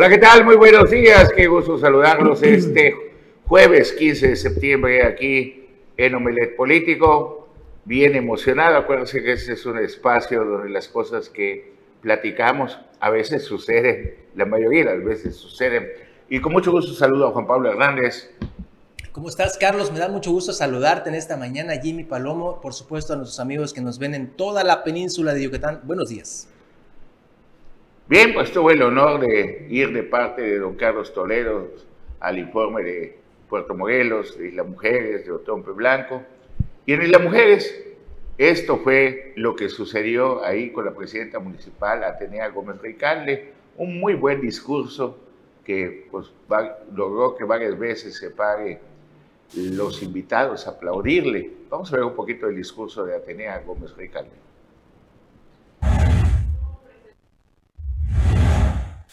Hola, ¿qué tal? Muy buenos días. Qué gusto saludarlos este jueves 15 de septiembre aquí en Omelet Político. Bien emocionado. Acuérdense que este es un espacio donde las cosas que platicamos a veces suceden, la mayoría de las veces suceden. Y con mucho gusto saludo a Juan Pablo Hernández. ¿Cómo estás, Carlos? Me da mucho gusto saludarte en esta mañana, Jimmy Palomo, por supuesto a nuestros amigos que nos ven en toda la península de Yucatán. Buenos días. Bien, pues tuve el honor de ir de parte de don Carlos Toledo al informe de Puerto Morelos, de Isla Mujeres, de Otompe Blanco. Y en Isla Mujeres, esto fue lo que sucedió ahí con la presidenta municipal, Atenea Gómez Ricalde, un muy buen discurso que pues, logró que varias veces se pare los invitados a aplaudirle. Vamos a ver un poquito el discurso de Atenea Gómez Ricalde.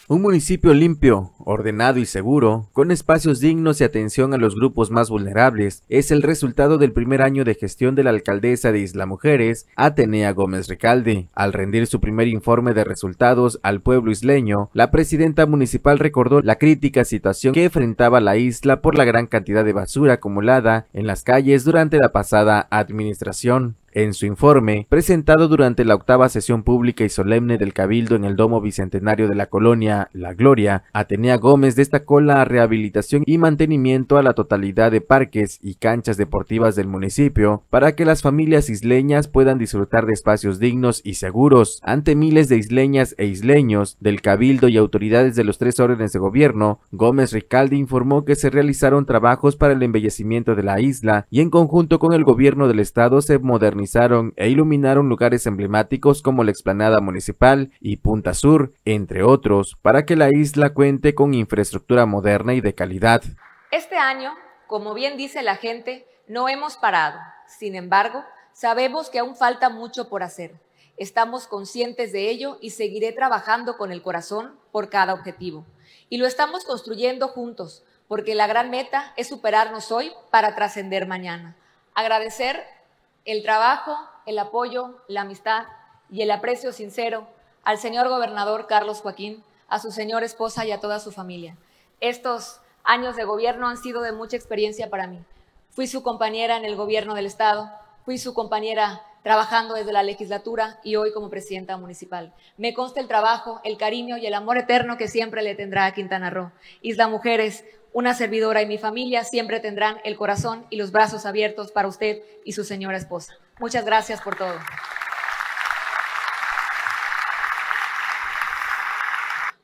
Un municipio limpio, ordenado y seguro, con espacios dignos y atención a los grupos más vulnerables, es el resultado del primer año de gestión de la alcaldesa de Isla Mujeres, Atenea Gómez Recalde. Al rendir su primer informe de resultados al pueblo isleño, la presidenta municipal recordó la crítica situación que enfrentaba la isla por la gran cantidad de basura acumulada en las calles durante la pasada administración. En su informe, presentado durante la octava sesión pública y solemne del Cabildo en el Domo Bicentenario de la colonia La Gloria, Atenea Gómez destacó la rehabilitación y mantenimiento a la totalidad de parques y canchas deportivas del municipio para que las familias isleñas puedan disfrutar de espacios dignos y seguros. Ante miles de isleñas e isleños del Cabildo y autoridades de los tres órdenes de gobierno, Gómez Ricaldi informó que se realizaron trabajos para el embellecimiento de la isla y en conjunto con el gobierno del estado se modernizó e iluminaron lugares emblemáticos como la explanada municipal y Punta Sur, entre otros, para que la isla cuente con infraestructura moderna y de calidad. Este año, como bien dice la gente, no hemos parado. Sin embargo, sabemos que aún falta mucho por hacer. Estamos conscientes de ello y seguiré trabajando con el corazón por cada objetivo. Y lo estamos construyendo juntos, porque la gran meta es superarnos hoy para trascender mañana. Agradecer el trabajo, el apoyo, la amistad y el aprecio sincero al señor gobernador Carlos Joaquín, a su señora esposa y a toda su familia. Estos años de gobierno han sido de mucha experiencia para mí. Fui su compañera en el gobierno del Estado, fui su compañera trabajando desde la legislatura y hoy como presidenta municipal. Me consta el trabajo, el cariño y el amor eterno que siempre le tendrá a Quintana Roo. Isla Mujeres, una servidora y mi familia siempre tendrán el corazón y los brazos abiertos para usted y su señora esposa. Muchas gracias por todo.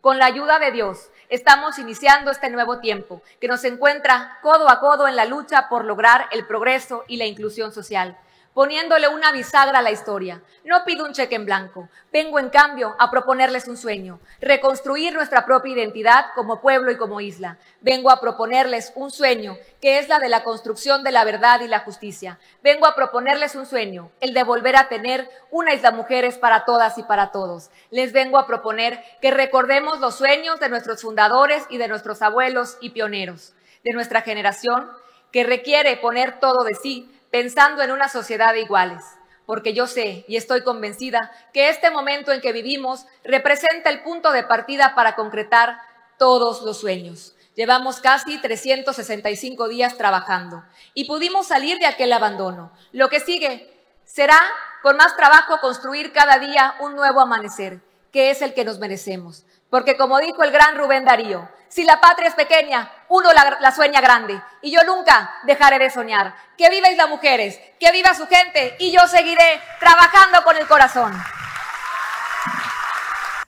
Con la ayuda de Dios, estamos iniciando este nuevo tiempo que nos encuentra codo a codo en la lucha por lograr el progreso y la inclusión social poniéndole una bisagra a la historia. No pido un cheque en blanco, vengo en cambio a proponerles un sueño, reconstruir nuestra propia identidad como pueblo y como isla. Vengo a proponerles un sueño que es la de la construcción de la verdad y la justicia. Vengo a proponerles un sueño, el de volver a tener una isla mujeres para todas y para todos. Les vengo a proponer que recordemos los sueños de nuestros fundadores y de nuestros abuelos y pioneros, de nuestra generación que requiere poner todo de sí pensando en una sociedad de iguales, porque yo sé y estoy convencida que este momento en que vivimos representa el punto de partida para concretar todos los sueños. Llevamos casi 365 días trabajando y pudimos salir de aquel abandono. Lo que sigue será, con más trabajo, construir cada día un nuevo amanecer, que es el que nos merecemos. Porque como dijo el gran Rubén Darío, si la patria es pequeña, uno la, sueña grande. Y yo nunca dejaré de soñar. Que viváis las mujeres, que viva su gente y yo seguiré trabajando con el corazón.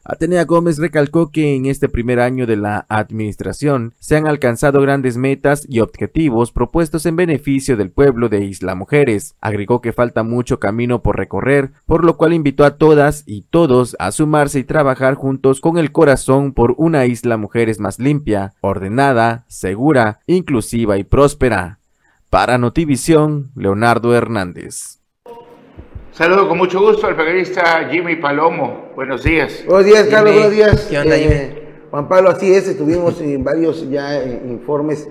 Atenea Gómez recalcó que en este primer año de la administración se han alcanzado grandes metas y objetivos propuestos en beneficio del pueblo de Isla Mujeres. Agregó que falta mucho camino por recorrer, por lo cual invitó a todas y todos a sumarse y trabajar juntos con el corazón por una Isla Mujeres más limpia, ordenada, segura, inclusiva y próspera. Para Notivisión, Leonardo Hernández. Saludo con mucho gusto al periodista Jimmy Palomo. Buenos días. Buenos días, Carlos. Buenos días. ¿Qué onda, eh, Juan Pablo, así es, estuvimos en varios ya eh, informes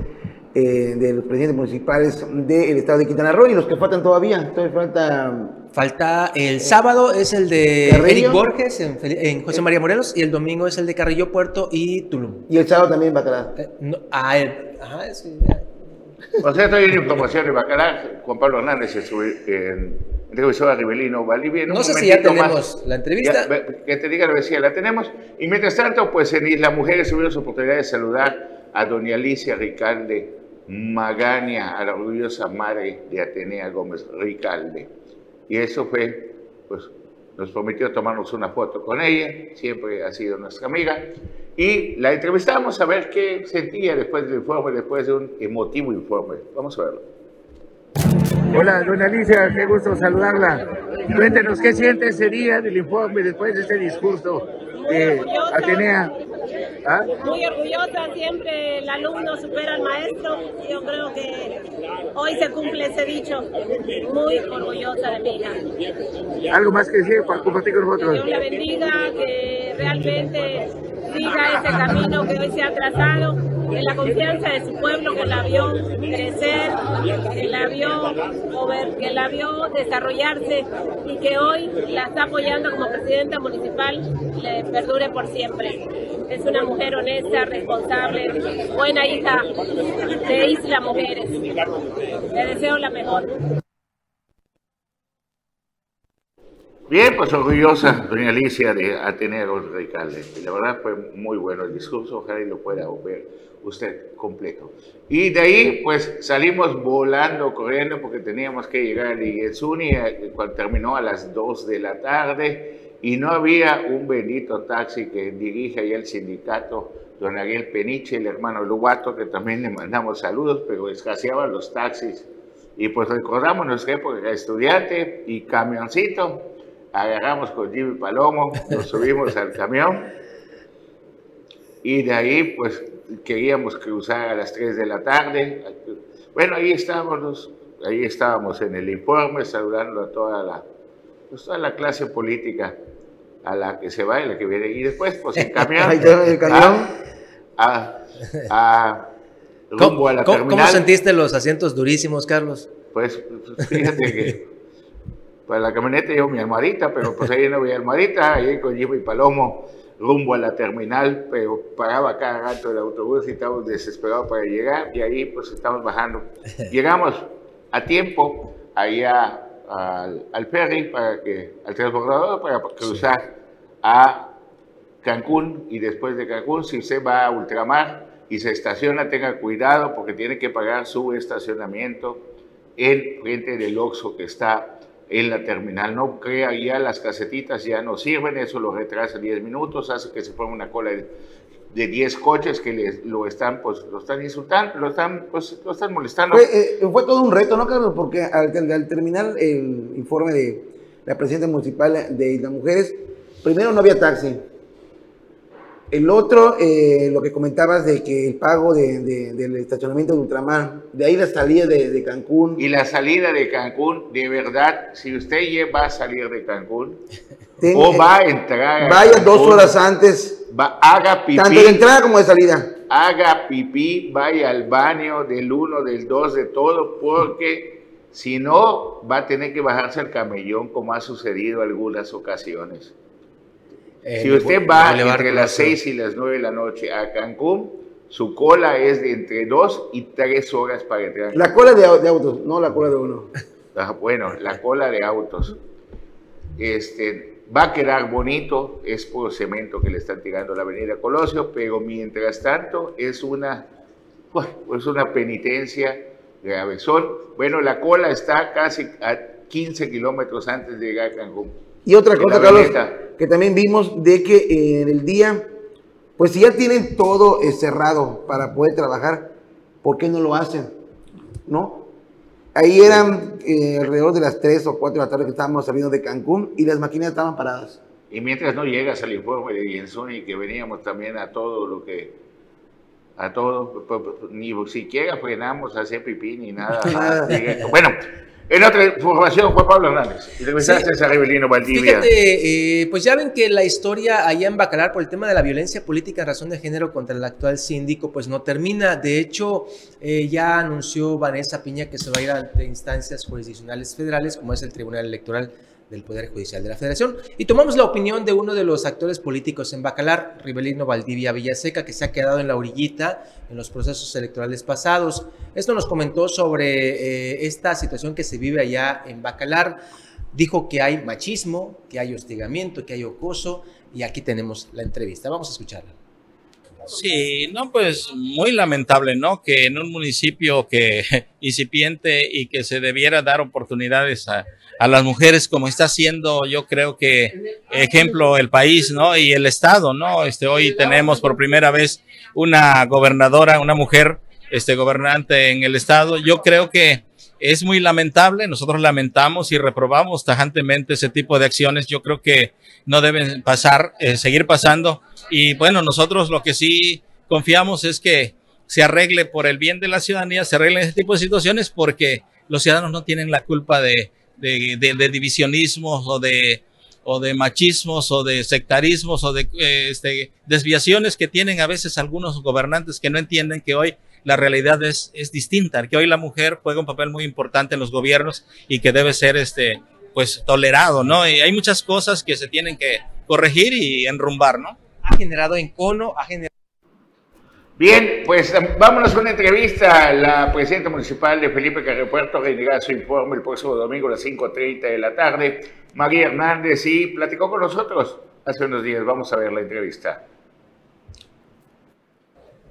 eh, de los presidentes municipales del estado de Quintana Roo y los que faltan todavía. Todavía falta Falta el sábado es el de Carrillo. Eric Borges en, José María Morelos y el domingo es el de Carrillo Puerto y Tulum. y el sábado también Bacalar. Eh, no, ah, el- ajá, sí, O sea, estoy en información de Bacalar. Juan Pablo Hernández estuvo en, entrevistó a Rivelino Valdivia. No sé si ya tenemos más. la entrevista. Ya, que te diga, lo decía, la tenemos. Y mientras tanto, pues en Isla Mujeres tuvieron su oportunidad de saludar a doña Alicia Ricalde Magaña, a la orgullosa madre de Atenea Gómez Ricalde. Y eso fue, pues, nos prometió tomarnos una foto con ella, siempre ha sido nuestra amiga. Y la entrevistamos a ver qué sentía después del informe, después de un emotivo informe. Vamos a verlo. Hola, doña Alicia, qué gusto saludarla. Cuéntenos qué siente ese día del informe después de este discurso de Atenea. ¿Ah? muy orgullosa, siempre el alumno supera al maestro. Yo creo que hoy se cumple ese dicho. Muy orgullosa de mi hija. ¿Algo más que decir para compartir con Que nosotros? Dios la bendiga, que realmente siga ese camino que hoy se ha trazado, en la confianza de su pueblo que la vio crecer, que la vio mover, que la vio desarrollarse y que hoy la está apoyando como presidenta municipal, le perdure por siempre. Es una mujer honesta, responsable, buena hija de Isla Mujeres. Le deseo la mejor. Bien, pues orgullosa doña Alicia de Atenea Gómez Ricalde. Y la verdad fue muy bueno el discurso, ojalá y lo pueda ver usted completo. Y de ahí, pues salimos volando, corriendo, porque teníamos que llegar a Liguezuni, eh, cuando terminó a las 2 de la tarde, y no había un bendito taxi que dirige ahí el sindicato, don Ariel Peniche, el hermano Lubato, que también le mandamos saludos, pero escaseaban los taxis. Y pues recordamos nuestra época de estudiante y camioncito, agarramos con Jimmy Palomo, nos subimos al camión y de ahí pues queríamos cruzar a las 3 de la tarde. Bueno, ahí estábamos, ahí estábamos en el informe saludando a toda la, pues, toda la clase política a la que se va y la que viene. Y después pues en camión. Ahí está el camión. A, a, a rumbo ¿Cómo, a la cómo- terminal. cómo sentiste los asientos durísimos, Carlos? Pues pues, fíjate que para la camioneta llevo mi almohadita, pero pues ahí no había almohadita, ahí con Jimmy Palomo rumbo a la terminal, pero pagaba cada rato el autobús y estábamos desesperados para llegar y ahí pues estamos bajando. Llegamos a tiempo allá al, al ferry, para que, al transbordador para cruzar a Cancún y después de Cancún, si usted va a ultramar y se estaciona, tenga cuidado porque tiene que pagar su estacionamiento en frente del Oxxo que está en la terminal. No crea ya las casetitas ya no sirven, eso lo retrasa 10 minutos, hace que se ponga una cola de, de 10 coches que les, lo están pues lo están insultando, lo están pues lo están molestando. Fue, eh, todo un reto, ¿no, Carlos? Porque al, al terminar el informe de la presidenta municipal de Isla Mujeres, primero no había taxi. El otro, eh, lo que comentabas de que el pago de- de- del estacionamiento de Ultramar, de ahí la salida de, de Cancún. Y la salida de Cancún, de verdad, si usted ya va a salir de Cancún Ten- o va a entrar a Vaya dos horas antes, va- haga pipí. tanto de entrada como de salida. haga pipí, vaya al baño del 1, del 2, de todo, porque si no, va a tener que bajarse al camellón, como ha sucedido algunas ocasiones. Si El usted va entre las Colosio. 6 y las 9 de la noche a Cancún, su cola es de entre 2 y 3 horas para entrar. La cola de, au- de autos, no la cola de uno. Ah, Bueno, la cola de autos. Este, va a quedar bonito, es puro cemento que le están tirando a la avenida Colosio, pero mientras tanto es una, bueno, es una penitencia bueno, la cola está casi a 15 kilómetros antes de llegar a Cancún. Y otra cosa, Carlos. Que también vimos de que eh, en el día, pues si ya tienen todo eh, cerrado para poder trabajar, ¿por qué no lo hacen? ¿No? Ahí eran eh, alrededor de las 3 o 4 de la tarde que estábamos saliendo de Cancún y las maquinas estaban paradas. Y mientras no llegas al informe de Jensuni, que veníamos también a todo lo que, a todo, p- p- ni siquiera frenamos a hacer pipí ni nada. Bueno, En otra información, Juan Pablo Hernández. Y regresaste Sí. a Rebelino Valdivia. Fíjate, eh, pues ya ven que la historia allá en Bacalar por el tema de la violencia política en razón de género contra el actual síndico, pues no termina. De hecho, eh, ya anunció Vanessa Piña que se va a ir ante instancias jurisdiccionales federales, como es el Tribunal Electoral del Poder Judicial de la Federación. Y tomamos la opinión de uno de los actores políticos en Bacalar, Ribelino Valdivia Villaseca, que se ha quedado en la orillita en los procesos electorales pasados. Esto nos comentó sobre eh, esta situación que se vive allá en Bacalar. Dijo que hay machismo, que hay hostigamiento, que hay acoso, y aquí tenemos la entrevista. Vamos a escucharla. Sí, no, pues muy lamentable, ¿no? Que en un municipio que incipiente y que se debiera dar oportunidades a, a las mujeres, como está haciendo, yo creo que ejemplo el país, ¿no? Y el estado, ¿no? Este hoy tenemos por primera vez una gobernadora, una mujer, este gobernante en el estado. Yo creo que es muy lamentable, nosotros lamentamos y reprobamos tajantemente ese tipo de acciones. Yo creo que no deben pasar, eh, seguir pasando. Y bueno, nosotros lo que sí confiamos es que se arregle por el bien de la ciudadanía, se arreglen ese tipo de situaciones porque los ciudadanos no tienen la culpa de, de, de, divisionismos o de, o de machismos o de sectarismos o de eh, este, desviaciones que tienen a veces algunos gobernantes que no entienden que hoy la realidad es, es distinta, que hoy la mujer juega un papel muy importante en los gobiernos y que debe ser este, pues tolerado, ¿no? Y hay muchas cosas que se tienen que corregir y enrumbar, ¿no? Ha generado encono, ha generado... Bien, pues vámonos con una entrevista a la presidenta municipal de Felipe Carrillo Puerto, que entregará su informe el próximo domingo a las 5.30 de la tarde, María Hernández, y platicó con nosotros hace unos días. Vamos a ver la entrevista.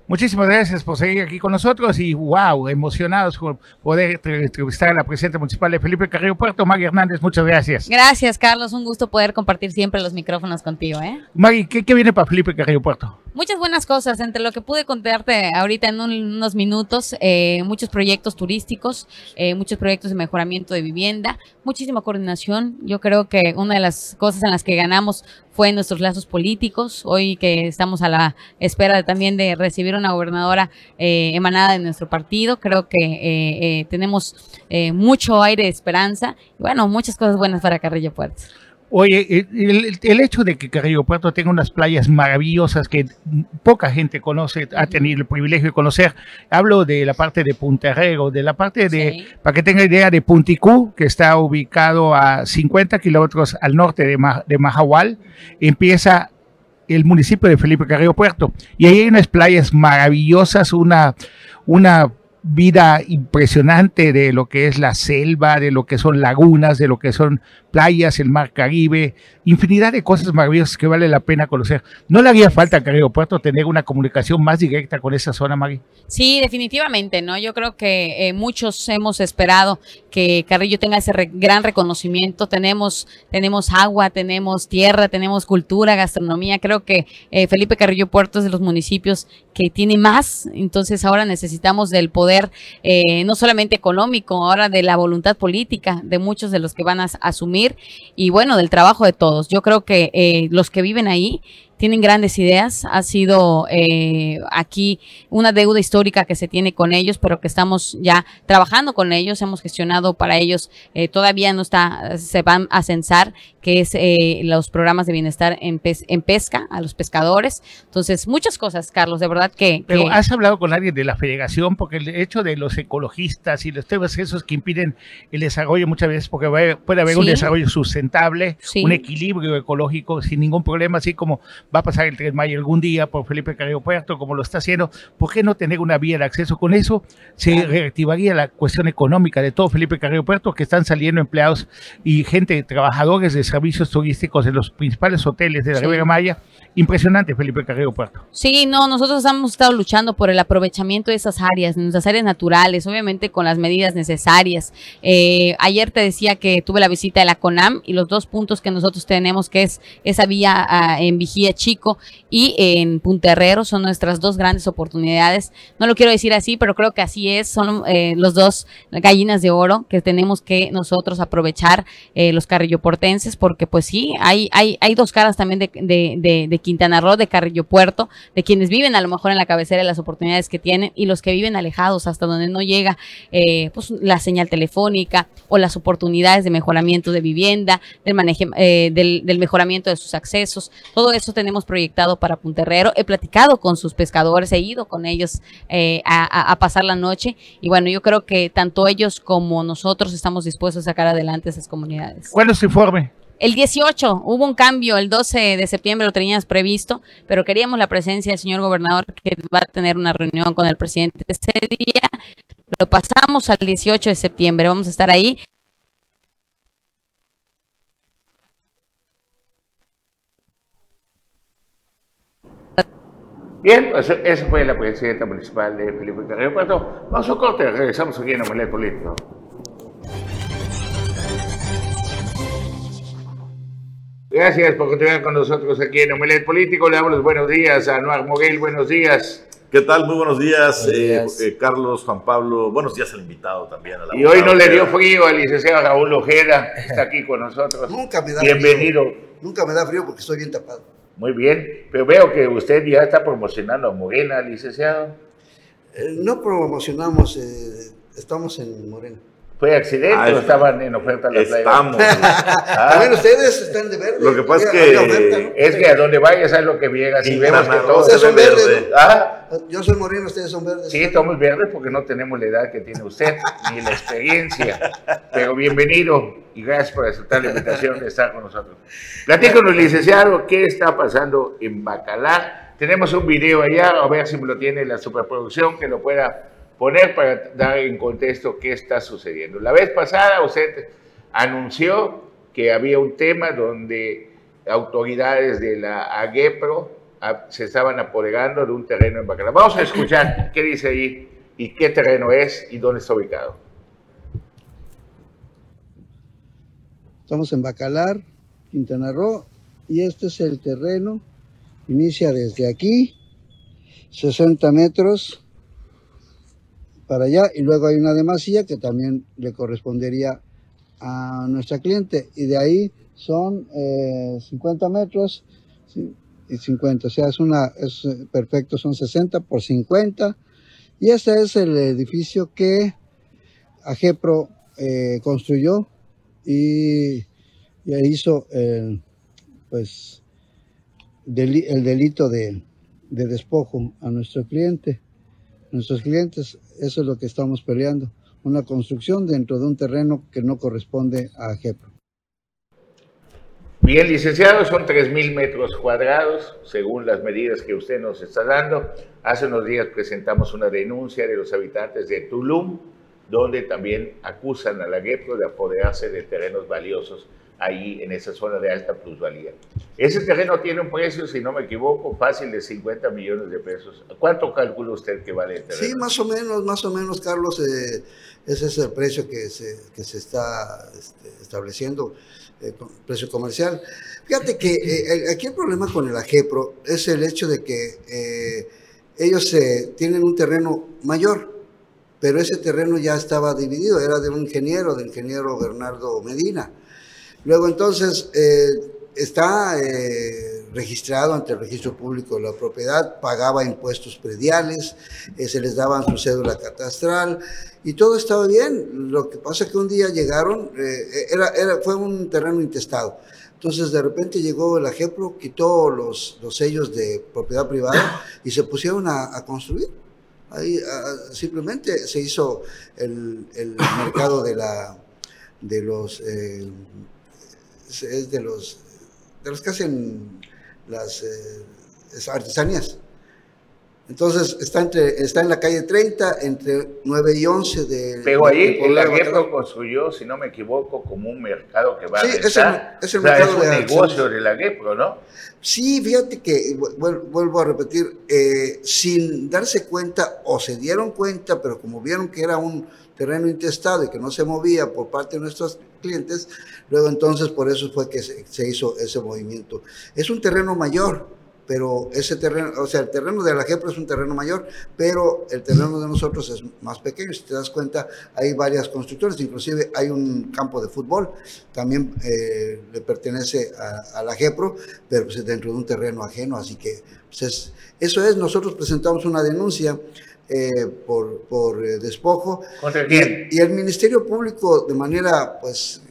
Muchísimas gracias por seguir aquí con nosotros y wow, emocionados por poder entrevistar a la presidenta municipal de Felipe Carrillo Puerto, Maggie Hernández, muchas gracias. Gracias, Carlos, un gusto poder compartir siempre los micrófonos contigo. ¿eh? Maggie, ¿qué, ¿qué, viene para Felipe Carrillo Puerto? Muchas buenas cosas, entre lo que pude contarte ahorita en un, unos minutos, eh, muchos proyectos turísticos, eh, muchos proyectos de mejoramiento de vivienda, muchísima coordinación. Yo creo que una de las cosas en las que ganamos fue nuestros lazos políticos. Hoy que estamos a la espera de, también de recibir una gobernadora eh, emanada de nuestro partido, creo que eh, eh, tenemos eh, mucho aire de esperanza y bueno, muchas cosas buenas para Carrillo Puerto. Oye, el, el, hecho de que Carrillo Puerto tenga unas playas maravillosas que poca gente conoce, ha tenido el privilegio de conocer. Hablo de la parte de Punta Herrero, de la parte de, sí. para que tenga idea, de Punticú, que está ubicado a 50 kilómetros al norte de, Ma, de Mahahual. Empieza el municipio de Felipe Carrillo Puerto. Y ahí hay unas playas maravillosas, una, una vida impresionante de lo que es la selva, de lo que son lagunas, de lo que son playas, el mar Caribe, infinidad de cosas maravillosas que vale la pena conocer. ¿No le haría falta a Carrillo Puerto tener una comunicación más directa con esa zona, Maggie? Sí, definitivamente, ¿no? Yo creo que eh, muchos hemos esperado que Carrillo tenga ese gran reconocimiento. Tenemos, tenemos agua, tenemos tierra, tenemos cultura, gastronomía. Creo que eh, Felipe Carrillo Puerto es de los municipios que tiene más, entonces ahora necesitamos del poder, eh, no solamente económico, ahora de la voluntad política de muchos de los que van a asumir y bueno, del trabajo de todos. Yo creo que eh, los que viven ahí tienen grandes ideas. Ha sido eh, aquí una deuda histórica que se tiene con ellos, pero que estamos ya trabajando con ellos. Hemos gestionado para ellos, eh, todavía no está, se van a censar, que es eh, los programas de bienestar en, pes en, pesca a los pescadores. Entonces, muchas cosas, Carlos, de verdad que, Pero que... has hablado con alguien de la federación, porque el hecho de los ecologistas y los temas esos que impiden el desarrollo muchas veces, porque puede haber sí. un desarrollo sustentable, sí. un equilibrio ecológico sin ningún problema, así como va a pasar el 3 de mayo algún día por Felipe Carrillo Puerto, como lo está haciendo, ¿por qué no tener una vía de acceso? Con eso se reactivaría la cuestión económica de todo Felipe Carrillo Puerto, que están saliendo empleados y gente, trabajadores de servicios turísticos en los principales hoteles de la sí. Riviera Maya. Impresionante, Felipe Carrillo Puerto. Sí, no, nosotros hemos estado luchando por el aprovechamiento de esas áreas, de nuestras áreas naturales, obviamente con las medidas necesarias. Eh, ayer te decía que tuve la visita de la CONAM y los dos puntos que nosotros tenemos, que es esa vía uh, en Vigía Chico y en Punta Herrero son nuestras dos grandes oportunidades. No lo quiero decir así, pero creo que así es. Son eh, los dos gallinas de oro que tenemos que nosotros aprovechar eh, los carrilloportenses, porque pues sí, hay, hay, hay dos caras también de, de, de, Quintana Roo, de Carrillo Puerto, de quienes viven a lo mejor en la cabecera de las oportunidades que tienen y los que viven alejados hasta donde no llega eh, pues, la señal telefónica o las oportunidades de mejoramiento de vivienda, del, manejo, eh, del, mejoramiento de sus accesos. Todo eso tenemos proyectado para Punterrero. He platicado con sus pescadores, he ido con ellos eh, a, a, pasar la noche y bueno, yo creo que tanto ellos como nosotros estamos dispuestos a sacar adelante esas comunidades. ¿Cuál es su informe? El 18 hubo un cambio, el 12 de septiembre lo tenías previsto, pero queríamos la presencia del señor gobernador que va a tener una reunión con el presidente ese día. Lo pasamos al 18 de septiembre, vamos a estar ahí. Bien, pues esa fue la presidenta municipal de Felipe Carrillo Puerto. Vamos a corte, regresamos aquí en Omelet Político. Gracias por continuar con nosotros aquí en Omelet Político. Le damos los buenos días a Noar Moguel. Buenos días. ¿Qué tal? Muy buenos días, eh, eh, Carlos, Juan Pablo. Buenos días al invitado también. A la y hoy no le dio frío al licenciado Raúl Ojeda, está aquí con nosotros. Nunca me da Bienvenido. frío. Nunca me da frío porque estoy bien tapado. Muy bien, pero veo que usted ya está promocionando a Morena, licenciado. Eh, no promocionamos, estamos en Morena. ¿Fue accidente ah, o estaban en oferta las Estamos. ah. Bueno, ustedes están de verde. Lo que pasa es que... Es que a donde vayas es lo que llega. Si vemos que todos... Ustedes son verdes. ¿Ah? Yo soy moreno, ustedes son verdes. Sí, estamos verdes porque no tenemos la edad que tiene usted, ni la experiencia. Pero bienvenido y gracias por aceptar la invitación de estar con nosotros. Platícanos, licenciado, ¿qué está pasando en Bacalar? Tenemos un video allá, a ver si me lo tiene la superproducción, que lo pueda poner para dar en contexto qué está sucediendo. La vez pasada usted anunció que había un tema donde autoridades de la AGEPRO se estaban apoderando de un terreno en Bacalar. Vamos a escuchar qué dice ahí y qué terreno es y dónde está ubicado. Estamos en Bacalar, Quintana Roo, y este es el terreno. Inicia desde aquí, 60 metros, para allá y luego hay una demasía que también le correspondería a nuestra cliente y de ahí son 50 eh, metros y 50, o sea, es una, es perfecto, son 60 por 50 y este es el edificio que Agepro eh, construyó y, y hizo el, pues, el delito de, de despojo a nuestro cliente nuestros clientes. Eso es lo que estamos peleando, una construcción dentro de un terreno que no corresponde a JEPRO. Bien, licenciado, son 3.000 metros cuadrados, según las medidas que usted nos está dando. Hace unos días presentamos una denuncia de los habitantes de Tulum, donde también acusan a la GEPRO de apoderarse de terrenos valiosos ahí en esa zona de alta plusvalía. Ese terreno tiene un precio, si no me equivoco, fácil de 50 millones de pesos. ¿Cuánto calcula usted que vale el terreno? Sí, más o menos, más o menos, Carlos, eh, ese es el precio que se, que se está este, estableciendo, eh, precio comercial. Fíjate que eh, aquí el problema con el AGEPRO es el hecho de que ellos tienen un terreno mayor, pero ese terreno ya estaba dividido, era de un ingeniero, del ingeniero Bernardo Medina. Luego entonces eh, está eh, registrado ante el registro público de la propiedad, pagaba impuestos prediales, eh, se les daba su cédula catastral y todo estaba bien. Lo que pasa es que un día llegaron, era, era, fue un terreno intestado. Entonces de repente llegó el ejemplo, quitó los, los sellos de propiedad privada y se pusieron a, construir. Ahí simplemente se hizo el mercado de la de los es de los, de los que hacen las eh, artesanías. Entonces está entre está en la calle 30 entre 9 y 11 de Pero ahí el Aguerro construyó, si no me equivoco, como un mercado que va sí, a es el, es el mercado es un negocio de la Guepro, ¿no? Sí, fíjate que vuelvo a repetir, eh, sin darse cuenta o se dieron cuenta, pero como vieron que era un terreno intestado y que no se movía por parte de nuestros clientes, luego entonces por eso fue que se, hizo ese movimiento. Es un terreno mayor, pero ese terreno, o sea, el terreno de la JEPRO es un terreno mayor, pero el terreno de nosotros es más pequeño. Si te das cuenta, hay varias constructores, inclusive hay un campo de fútbol, también eh, le pertenece a, la JEPRO, pero pues dentro de un terreno ajeno, así que pues eso es, nosotros presentamos una denuncia. Eh, por, por eh, despojo. Y, y, el Ministerio Público, de manera pues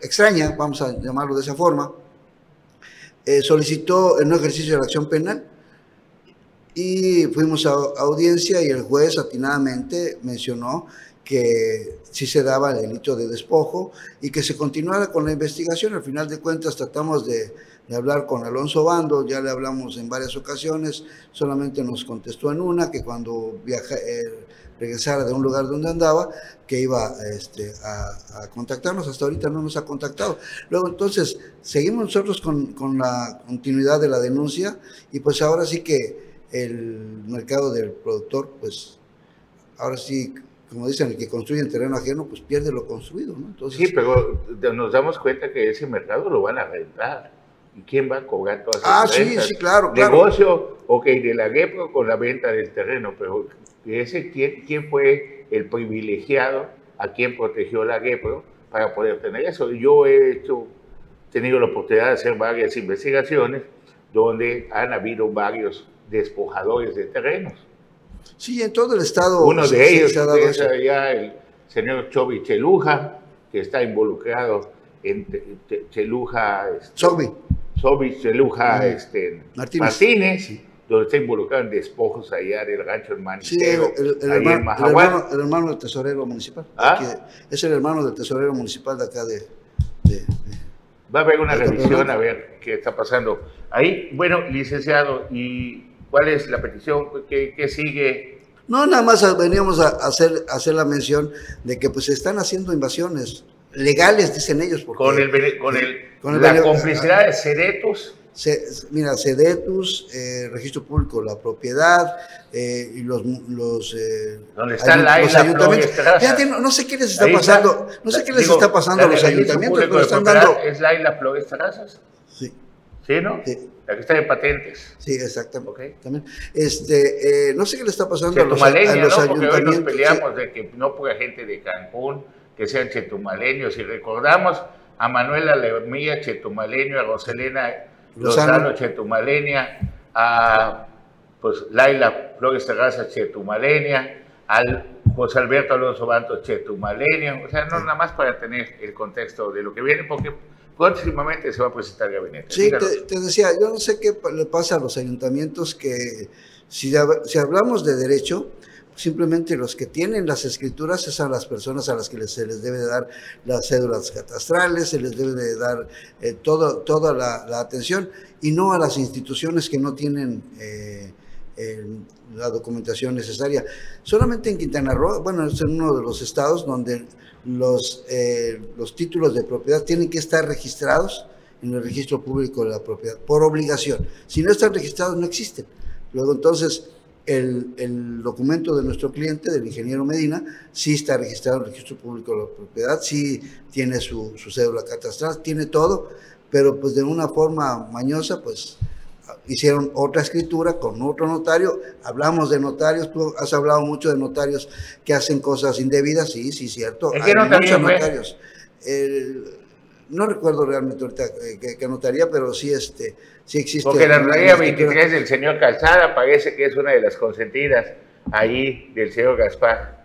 extraña, vamos a llamarlo de esa forma, eh, solicitó en un ejercicio de la acción penal y fuimos a, audiencia y el juez atinadamente mencionó que sí se daba el delito de despojo y que se continuara con la investigación. Al final de cuentas tratamos de, hablar con Alonso Bando, ya le hablamos en varias ocasiones, solamente nos contestó en una que cuando viaja, eh, regresara de un lugar donde andaba, que iba este, a, contactarnos. Hasta ahorita no nos ha contactado. Luego, entonces, seguimos nosotros con, con, la continuidad de la denuncia y pues ahora sí que el mercado del productor, pues ahora sí, como dicen, el que construye en terreno ajeno, pues pierde lo construido. ¿no? Entonces, sí, pero nos damos cuenta que ese mercado lo van a rentar. ¿Y quién va a cobrar todas esas Ah, sí, sí, claro, claro. Negocio, ok, de la GEPRO con la venta del terreno, pero ese quién, quién fue el privilegiado a quien protegió la GEPRO para poder tener eso. Yo he hecho, tenido la oportunidad de hacer varias investigaciones donde han habido varios despojadores de terrenos. Sí, en todo el estado. Uno de ellos es allá el señor Chobi Cheluja, que está involucrado en Cheluja. Este, Sobi. Sobi Cheluja este, Martínez donde está involucrado en despojos allá del rancho hermano. Sí, el, hermano, el, hermano, del tesorero municipal. ¿Ah? es el hermano del tesorero municipal de acá de... Va a haber una revisión a ver qué está pasando. Ahí, bueno, licenciado, ¿y cuál es la petición? ¿Qué, qué sigue? No, nada más veníamos a hacer, hacer la mención de que pues se están haciendo invasiones legales, dicen ellos. Porque, con el, con el, con la complicidad de Ceretos mira, CEDETUS, eh, Registro Público la Propiedad eh, y los, los, eh, los ayuntamientos. Fíjate, no, no, sé qué les está pasando, no sé qué les está pasando a los ayuntamientos, pero están dando... ¿Es Laila Flores Terrazas? Sí. ¿Sí, no? Sí. La que está de patentes. Sí, exactamente. Okay. También. Este, eh, no sé qué le está pasando a los, a los ¿no? Porque hoy nos peleamos de que no ponga gente de Cancún, que sean chetumaleños. Y recordamos a Manuela Lemía, chetumaleño, a Roselena Lozano. Chetumalenia, a pues, Laila Flores Terraza Chetumalenia, al José Alberto Alonso Banto Chetumalenia, o sea, no nada más para tener el contexto de lo que viene, porque próximamente se va a presentar el gabinete. Sí, te, decía, yo no sé qué le pasa a los ayuntamientos que si, si hablamos de derecho, simplemente los que tienen las escrituras son las personas a las que se les debe dar las cédulas catastrales, se les debe de dar eh, todo, toda la, atención y no a las instituciones que no tienen eh, la documentación necesaria. Solamente en Quintana Roo, bueno, es en uno de los estados donde los, eh, los títulos de propiedad tienen que estar registrados en el registro público de la propiedad, por obligación. Si no están registrados, no existen. Luego, entonces, el, documento de nuestro cliente, del ingeniero Medina, sí está registrado en el registro público de la propiedad, sí tiene su, cédula catastral, tiene todo, pero pues de una forma mañosa, pues hicieron otra escritura con otro notario, hablamos de notarios, tú has hablado mucho de notarios que hacen cosas indebidas, sí, sí, cierto, hay muchos notarios. No recuerdo realmente ahorita qué, qué notaría, pero sí este Sí existe. Porque la notaría 23 del señor Calzada parece que es una de las consentidas ahí del señor Gaspar.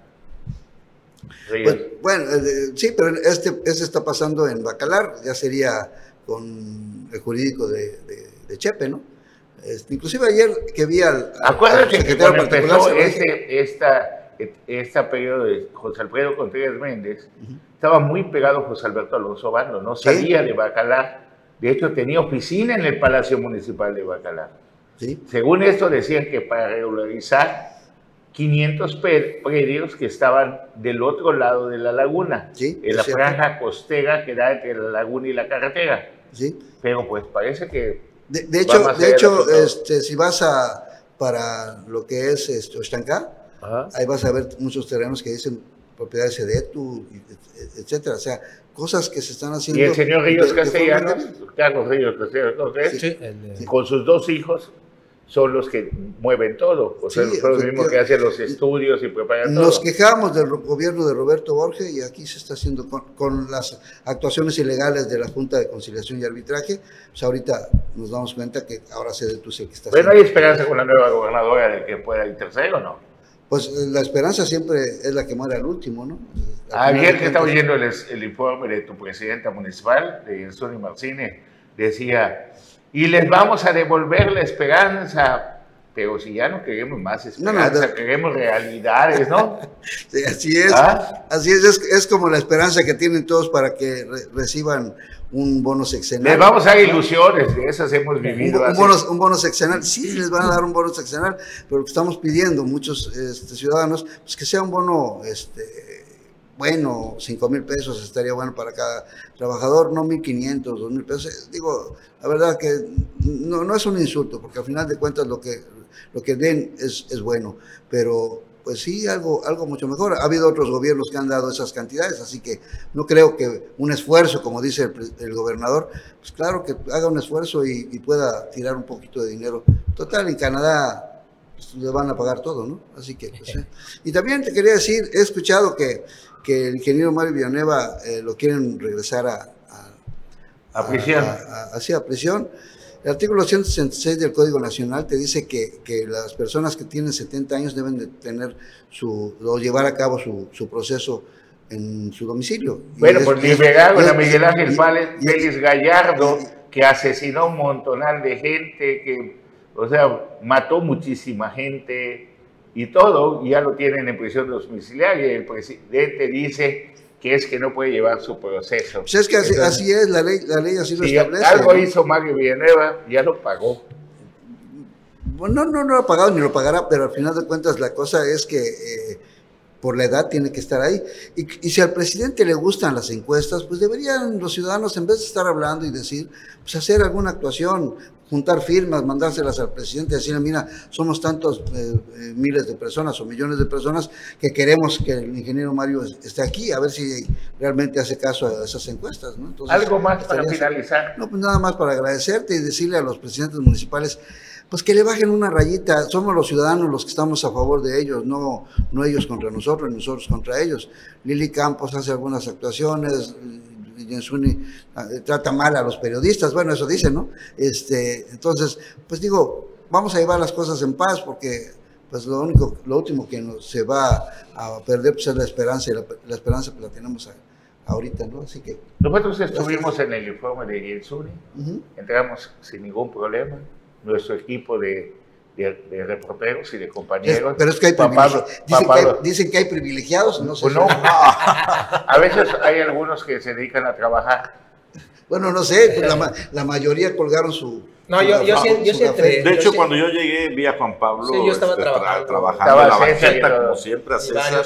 Pues, bueno, eh, sí, pero este, este está pasando en Bacalar, ya sería con el jurídico de, Chepe, ¿no? Este, inclusive ayer que vi al, Acuérdate que cuando empezó este, esta, esta periodo de José Alfredo Contreras Méndez, estaba muy pegado José Alberto Alonso Bando, no salía de Bacalar de hecho, tenía oficina en el Palacio Municipal de Bacalar. ¿Sí? Según esto, decían que para regularizar 500 predios que estaban del otro lado de la laguna, ¿Sí? en la franja costera que da entre la laguna y la carretera. ¿Sí? Pero pues parece que... De, hecho, de hecho este, si vas a, para lo que es esto, Estancá, ahí vas a ver muchos terrenos que dicen propiedades de ETU, etcétera. O sea, cosas que se están haciendo. Y el señor Ríos Castellanos, Carlos Ríos Castellanos, con sus dos hijos, son los que mueven todo, o sea, son los mismos que hacen los estudios y preparan todo. Nos quejamos del gobierno de Roberto Borges y aquí se está haciendo con, las actuaciones ilegales de la Junta de Conciliación y Arbitraje, pues ahorita nos damos cuenta que ahora se detuce que está Bueno, ¿hay esperanza con la nueva gobernadora de que pueda interceder o no? Pues la esperanza siempre es la que muere al último, ¿no? Ayer que estaba oyendo el, el, informe de tu presidenta municipal, de Sonia Marcine, decía y les vamos a devolver la esperanza. Pero si ya no queremos más esperanza, queremos realidades, ¿no? Sí, así es. ¿Ah? Así es, es, como la esperanza que tienen todos para que reciban un bono sexenal. Les vamos a dar ilusiones, de esas hemos vivido. Un, un, bono, un, bono, sexenal, sí, les van a dar un bono sexenal, pero lo que estamos pidiendo muchos este, ciudadanos, pues que sea un bono este, bueno, 5 mil pesos estaría bueno para cada trabajador, no 1.500, 2 mil pesos. Digo, la verdad que no, no, es un insulto, porque al final de cuentas lo que, lo que den es, es bueno, pero pues sí, algo, algo mucho mejor. Ha habido otros gobiernos que han dado esas cantidades, así que no creo que un esfuerzo, como dice el, gobernador, pues claro que haga un esfuerzo y, y, pueda tirar un poquito de dinero. Total, en Canadá pues, le van a pagar todo, ¿no? Así que, pues, ¿eh? Y también te quería decir, he escuchado que que el ingeniero Mario Villanueva eh, lo quieren regresar a, a, prisión. Así, a, prisión. El artículo 166 del Código Nacional te dice que, que, las personas que tienen 70 años deben de tener su, o llevar a cabo su, su proceso en su domicilio. Bueno, pues liberaron a Miguel Ángel Félix Gallardo, que asesinó un montonal de gente, que, o sea, mató muchísima gente, y todo, ya lo tienen en prisión domiciliaria y el presidente dice que es que no puede llevar su proceso. Pues es que así, es, la ley, la ley así lo si establece. Algo hizo Mario Villanueva, ya lo pagó. Bueno, no, no, no lo ha pagado ni lo pagará, pero al final de cuentas la cosa es que eh, por la edad tiene que estar ahí. Y, y, si al presidente le gustan las encuestas, pues deberían los ciudadanos, en vez de estar hablando y decir, pues hacer alguna actuación, juntar firmas, mandárselas al presidente, decirle, mira, somos tantos eh, eh, miles de personas o millones de personas que queremos que el ingeniero Mario esté aquí, a ver si realmente hace caso a esas encuestas. ¿no? ¿Algo más para finalizar? No, pues nada más para agradecerte y decirle a los presidentes municipales, pues que le bajen una rayita, somos los ciudadanos los que estamos a favor de ellos, no, no ellos contra nosotros, nosotros contra ellos. Lili Campos hace algunas actuaciones, Jensuni ah, trata mal a los periodistas, bueno, eso dice, ¿no? Este, entonces, pues digo, vamos a llevar las cosas en paz porque pues lo único, lo último que nos, se va a perder pues es la esperanza y la, esperanza pues la tenemos ahorita, ¿no? Así que... Nosotros estuvimos en el informe de Jensuni, entramos sin ningún problema, nuestro equipo de de, reporteros y de compañeros. pero es que hay privilegiados. Dicen, dicen, que hay privilegiados, no sé. Pues no, a veces hay algunos que se dedican a trabajar. Bueno, no sé, pues la, la mayoría colgaron su, no, yo, yo, sí, yo sí entré. De hecho, cuando yo llegué, vi a Juan Pablo sí, yo estaba este, trabajando, trabajando en la banqueta, como siempre, a César.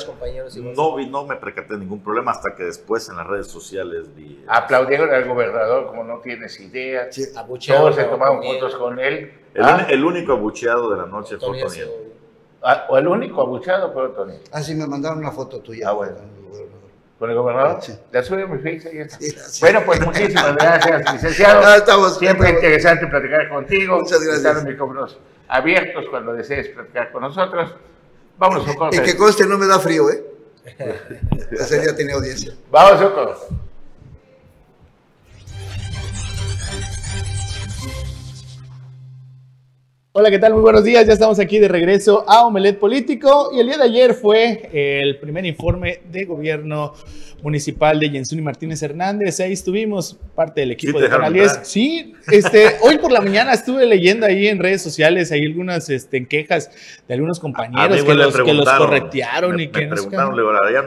No, vi, no me percaté ningún problema hasta que después en las redes sociales vi... Aplaudieron al gobernador como no tienes idea. Sí. Todos se tomaron fotos con él. El, ¿Ah? el, único abucheado de la noche fue Toniel. Ah, o el único abucheado fue Toniel. Ah, sí, me mandaron una foto tuya. Ah, bueno. ¿Con el gobernador? Sí. La sube a mi face ahí está. Bueno, pues muchísimas gracias, licenciado. No, estamos, Siempre interesante platicar contigo. Muchas gracias. Están los micrófonos abiertos cuando desees platicar con nosotros. Vámonos a un corte. Y que conste, no me da frío, ¿eh? Ese día tiene audiencia. Vamos a un corte. Hola, ¿qué tal? Muy buenos días. Ya estamos aquí de regreso a Omelet Político y el día de ayer fue el primer informe de gobierno municipal de Jensuni Martínez Hernández. Ahí estuvimos, parte del equipo de Canal 10. Sí, este, hoy por la mañana estuve leyendo ahí en redes sociales, hay algunas este, quejas de algunos compañeros que los, que los, corretearon y que me preguntaron,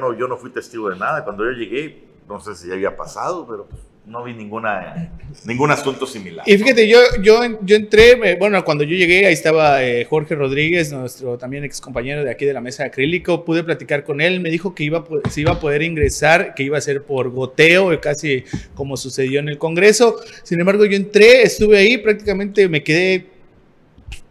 no, yo no fui testigo de nada. Cuando yo llegué, no sé si ya había pasado, pero pues, no vi ninguna, ningún asunto similar. Y fíjate, yo, yo, yo entré, bueno, cuando yo llegué, ahí estaba eh, Jorge Rodríguez, nuestro también ex compañero de aquí de la mesa de acrílico, pude platicar con él, me dijo que iba, se iba a poder ingresar, que iba a ser por goteo, casi como sucedió en el Congreso. Sin embargo, yo entré, estuve ahí, prácticamente me quedé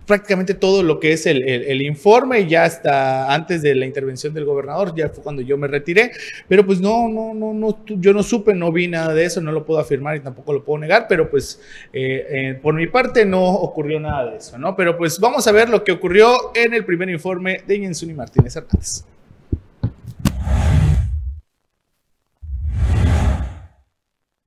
prácticamente todo lo que es el, el, informe, ya hasta antes de la intervención del gobernador, ya fue cuando yo me retiré, pero pues no, no, no, no, yo no supe, no vi nada de eso, no lo puedo afirmar y tampoco lo puedo negar, pero pues eh, eh, por mi parte no ocurrió nada de eso, ¿no? Pero pues vamos a ver lo que ocurrió en el primer informe de Jensuni Martínez Hernández.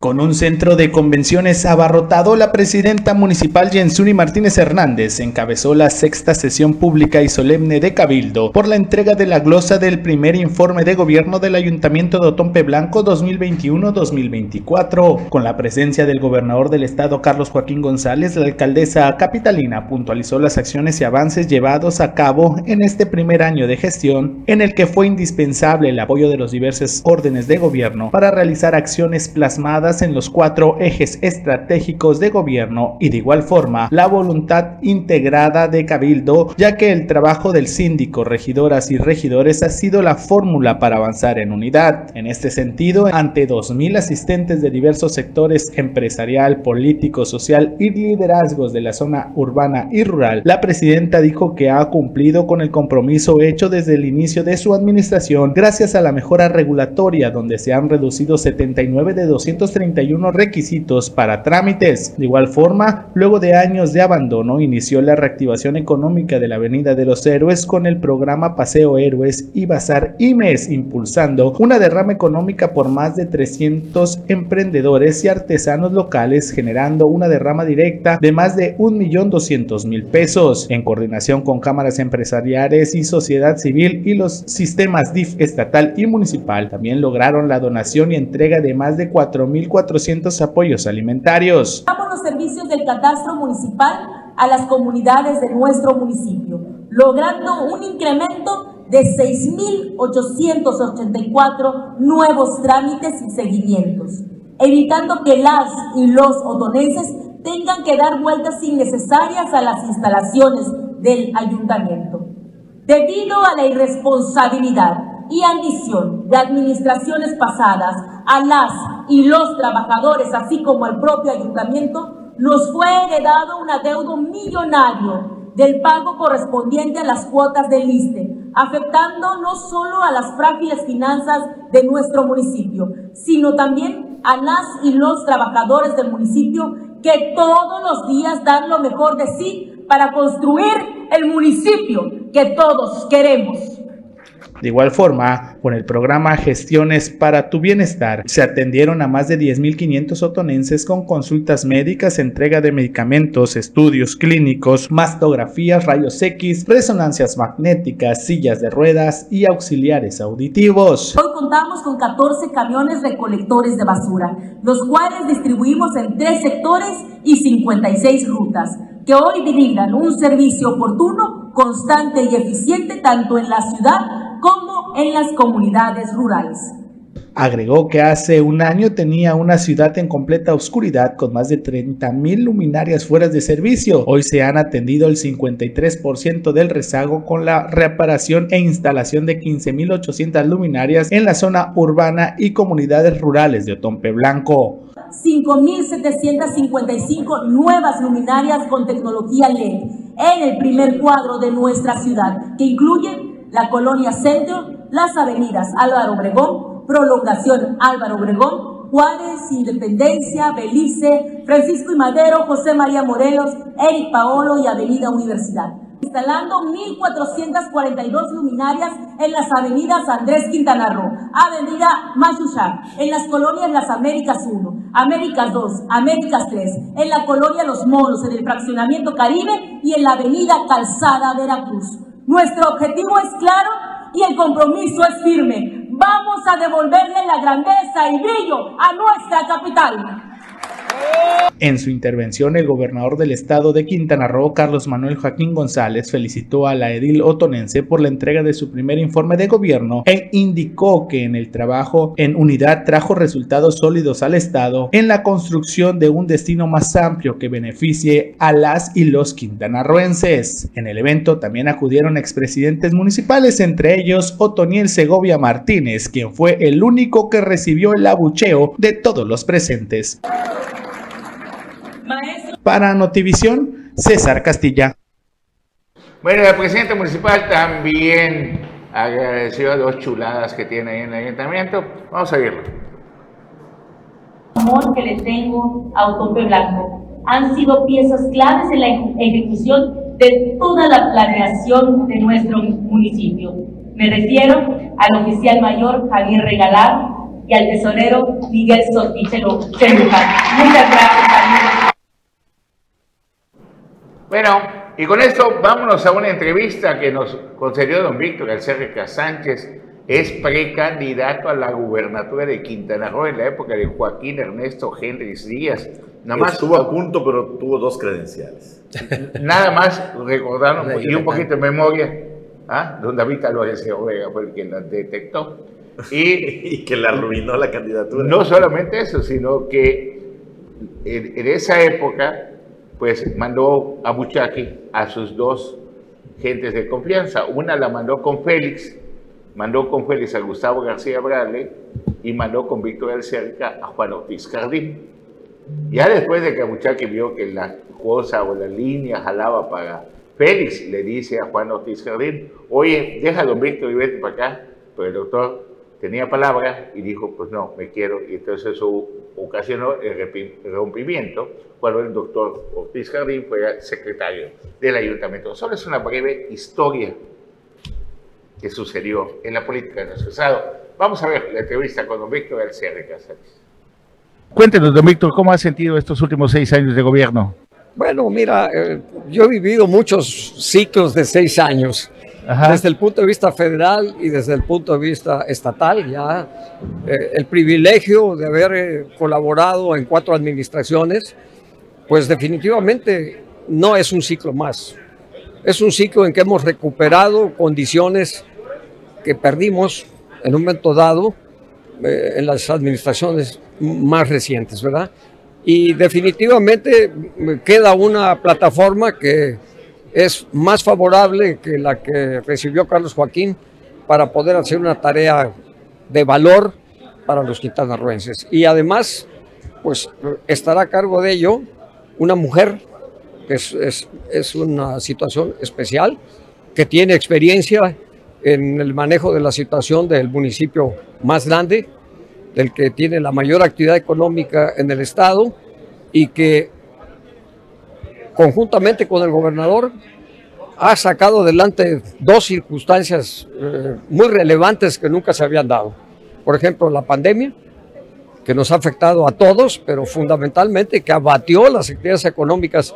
Con un centro de convenciones abarrotado, la presidenta municipal Jensuni Martínez Hernández encabezó la sexta sesión pública y solemne de Cabildo por la entrega de la glosa del primer informe de gobierno del Ayuntamiento de Otompe Blanco 2021-2024. Con la presencia del gobernador del estado Carlos Joaquín González, la alcaldesa capitalina puntualizó las acciones y avances llevados a cabo en este primer año de gestión, en el que fue indispensable el apoyo de los diversos órdenes de gobierno para realizar acciones plasmadas en los cuatro ejes estratégicos de gobierno y de igual forma la voluntad integrada de Cabildo, ya que el trabajo del síndico, regidoras y regidores ha sido la fórmula para avanzar en unidad. En este sentido, ante 2.000 asistentes de diversos sectores empresarial, político, social y liderazgos de la zona urbana y rural, la presidenta dijo que ha cumplido con el compromiso hecho desde el inicio de su administración gracias a la mejora regulatoria donde se han reducido 79 de 230 31 requisitos para trámites. De igual forma, luego de años de abandono, inició la reactivación económica de la Avenida de los Héroes con el programa Paseo Héroes y Bazar IMES, impulsando una derrama económica por más de 300 emprendedores y artesanos locales, generando una derrama directa de más de 1.200.000 pesos. En coordinación con cámaras empresariales y sociedad civil y los sistemas DIF estatal y municipal, también lograron la donación y entrega de más de 4.000 400 apoyos alimentarios. Damos los servicios del catastro municipal a las comunidades de nuestro municipio, logrando un incremento de 6.884 nuevos trámites y seguimientos, evitando que las y los otonenses tengan que dar vueltas innecesarias a las instalaciones del ayuntamiento. Debido a la irresponsabilidad y ambición de administraciones pasadas a las y los trabajadores, así como al propio ayuntamiento, nos fue heredado un adeudo millonario del pago correspondiente a las cuotas del ISTE, afectando no solo a las frágiles finanzas de nuestro municipio, sino también a las y los trabajadores del municipio que todos los días dan lo mejor de sí para construir el municipio que todos queremos. De igual forma, con el programa Gestiones para tu Bienestar, se atendieron a más de 10.500 otonenses con consultas médicas, entrega de medicamentos, estudios clínicos, mastografías, rayos X, resonancias magnéticas, sillas de ruedas y auxiliares auditivos. Hoy contamos con 14 camiones recolectores de basura, los cuales distribuimos en tres sectores y 56 rutas que hoy brindan un servicio oportuno, constante y eficiente tanto en la ciudad en las comunidades rurales. Agregó que hace un año tenía una ciudad en completa oscuridad con más de 30 mil luminarias fuera de servicio. Hoy se han atendido el 53% del rezago con la reparación e instalación de 15.800 luminarias en la zona urbana y comunidades rurales de Otompe Blanco. 5.755 nuevas luminarias con tecnología LED en el primer cuadro de nuestra ciudad, que incluye la colonia Centro, las avenidas Álvaro Obregón, Prolongación Álvaro Obregón, Juárez, Independencia, Belice, Francisco y Madero, José María Morelos, Eric Paolo y Avenida Universidad instalando 1.442 luminarias en las avenidas Andrés Quintana Roo, Avenida Machuchac, en las colonias Las Américas 1, Américas 2, Américas 3, en la colonia Los Moros, en el fraccionamiento Caribe y en la avenida Calzada Veracruz. Nuestro objetivo es claro y el compromiso es firme. Vamos a devolverle la grandeza y brillo a nuestra capital. En su intervención, el gobernador del estado de Quintana Roo, Carlos Manuel Joaquín González, felicitó a la edil otonense por la entrega de su primer informe de gobierno e indicó que en el trabajo en unidad trajo resultados sólidos al estado en la construcción de un destino más amplio que beneficie a las y los quintanarroenses. En el evento también acudieron expresidentes municipales, entre ellos Otoniel Segovia Martínez, quien fue el único que recibió el abucheo de todos los presentes. Para Notivisión, César Castilla. Bueno, la presidenta municipal también agradeció a dos chuladas que tiene ahí en el ayuntamiento. Vamos a verlo. amor que le tengo a Otompe Blanco han sido piezas claves en la ejecución de toda la planeación de nuestro municipio. Me refiero al oficial mayor Javier Regalar y al tesorero Miguel Sortichelo Muchas gracias, Bueno, y con esto vámonos a una entrevista que nos concedió don Víctor Alcérrica Sánchez. Es precandidato a la gubernatura de Quintana Roo en la época de Joaquín Ernesto Hendrix Díaz. Nada más estuvo a punto, pero tuvo dos credenciales. Nada más recordaron y un poquito de memoria. ¿ah? Don David Álvarez Vega fue el que la detectó. Y, y, que le arruinó la candidatura. No solamente eso, sino que en, en esa época pues mandó a Buchaki a sus dos gentes de confianza. Una la mandó con Félix, mandó con Félix a Gustavo García Brale y mandó con Víctor del Cerca a Juan Ortiz Cardín. Ya después de que Buchaki vio que la cosa o la línea jalaba para Félix, le dice a Juan Ortiz Jardín, oye, deja a don Víctor y vete para acá. Pero el doctor tenía palabra y dijo, pues no, me quiero. Y entonces eso ocasionó el rompimiento cuando el doctor Ortiz Jardín fue secretario del ayuntamiento. Solo es una breve historia que sucedió en la política de nuestro Estado. Vamos a ver la entrevista con don Víctor Alcere Casares. Cuéntenos, don Víctor, ¿cómo ha sentido estos últimos seis años de gobierno? Bueno, mira, eh, yo he vivido muchos ciclos de seis años desde el punto de vista federal y desde el punto de vista estatal, ya eh, el privilegio de haber eh, colaborado en cuatro administraciones, pues definitivamente no es un ciclo más. Es un ciclo en que hemos recuperado condiciones que perdimos en un momento dado eh, en las administraciones más recientes, ¿verdad? Y definitivamente queda una plataforma que es más favorable que la que recibió Carlos Joaquín para poder hacer una tarea de valor para los quintanarroenses. Y además, pues estará a cargo de ello una mujer, que es, es, es una situación especial, que tiene experiencia en el manejo de la situación del municipio más grande, del que tiene la mayor actividad económica en el estado y que conjuntamente con el gobernador, ha sacado adelante dos circunstancias eh, muy relevantes que nunca se habían dado. Por ejemplo, la pandemia, que nos ha afectado a todos, pero fundamentalmente que abatió las actividades económicas,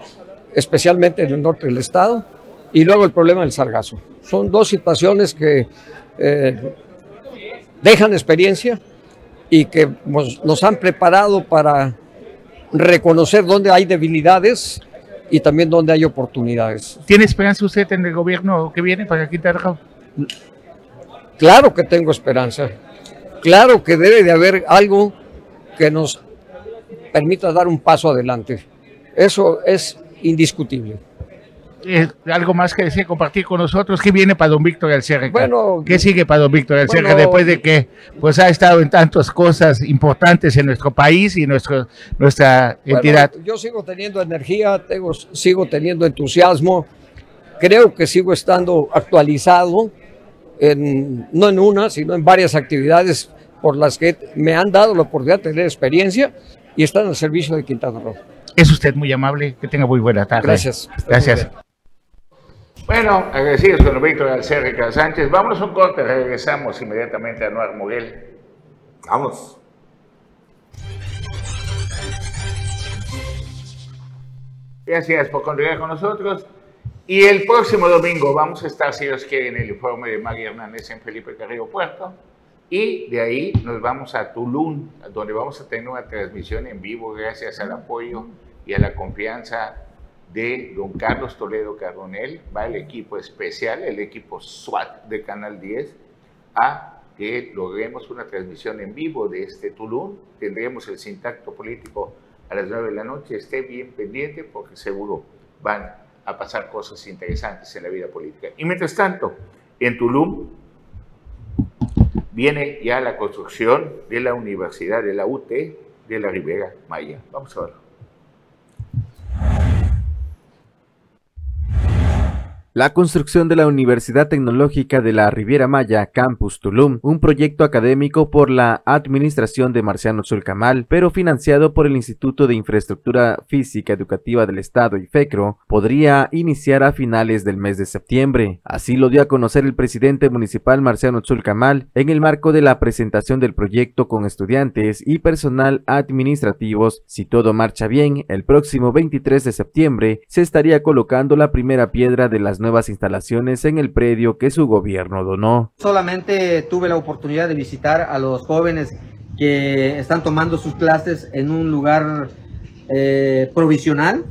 especialmente en el norte del estado, y luego el problema del sargazo. Son dos situaciones que eh, dejan experiencia y que nos han preparado para reconocer dónde hay debilidades y también dónde hay oportunidades. ¿Tiene esperanza usted en el gobierno que viene para Quintana Roo? Claro que tengo esperanza. Claro que debe de haber algo que nos permita dar un paso adelante. Eso es indiscutible. Eh, algo más que decir, compartir con nosotros. ¿Qué viene para don Víctor Alcerca? Bueno, ¿Qué sigue para don Víctor Alcerca después de que pues ha estado en tantas cosas importantes en nuestro país y nuestro, nuestra entidad? Yo sigo teniendo energía, tengo, sigo teniendo entusiasmo, creo que sigo estando actualizado, en, no en una, sino en varias actividades por las que me han dado la oportunidad de tener experiencia y están al servicio de Quintana Roo. Es usted muy amable, que tenga muy buena tarde. Gracias. Gracias. Bueno, agradecidos con Víctor Alcérrica Sánchez. Vámonos un corte, regresamos inmediatamente a Noar Moguel. Vamos. Gracias por continuar con nosotros. Y el próximo domingo vamos a estar, si Dios quiere, en el informe de María Hernández en Felipe Carrillo Puerto. Y de ahí nos vamos a Tulum, donde vamos a tener una transmisión en vivo gracias al apoyo y a la confianza de don Carlos Toledo Cardonel, va el equipo especial, el equipo SWAT de Canal 10, a que logremos una transmisión en vivo de este Tulum. Tendremos el sintacto político a las 9 de la noche. Esté bien pendiente porque seguro van a pasar cosas interesantes en la vida política. Y mientras tanto, en Tulum viene ya la construcción de la Universidad de la UT de la Ribera Maya. Vamos a verlo. La construcción de la Universidad Tecnológica de la Riviera Maya, Campus Tulum, un proyecto académico por la administración de Marciano Zulcamal, pero financiado por el Instituto de Infraestructura Física Educativa del Estado y FECRO, podría iniciar a finales del mes de septiembre. Así lo dio a conocer el presidente municipal Marciano Zulcamal en el marco de la presentación del proyecto con estudiantes y personal administrativos. Si todo marcha bien, el próximo 23 de septiembre se estaría colocando la primera piedra de las nuevas instalaciones en el predio que su gobierno donó. Solamente tuve la oportunidad de visitar a los jóvenes que están tomando sus clases en un lugar eh, provisional,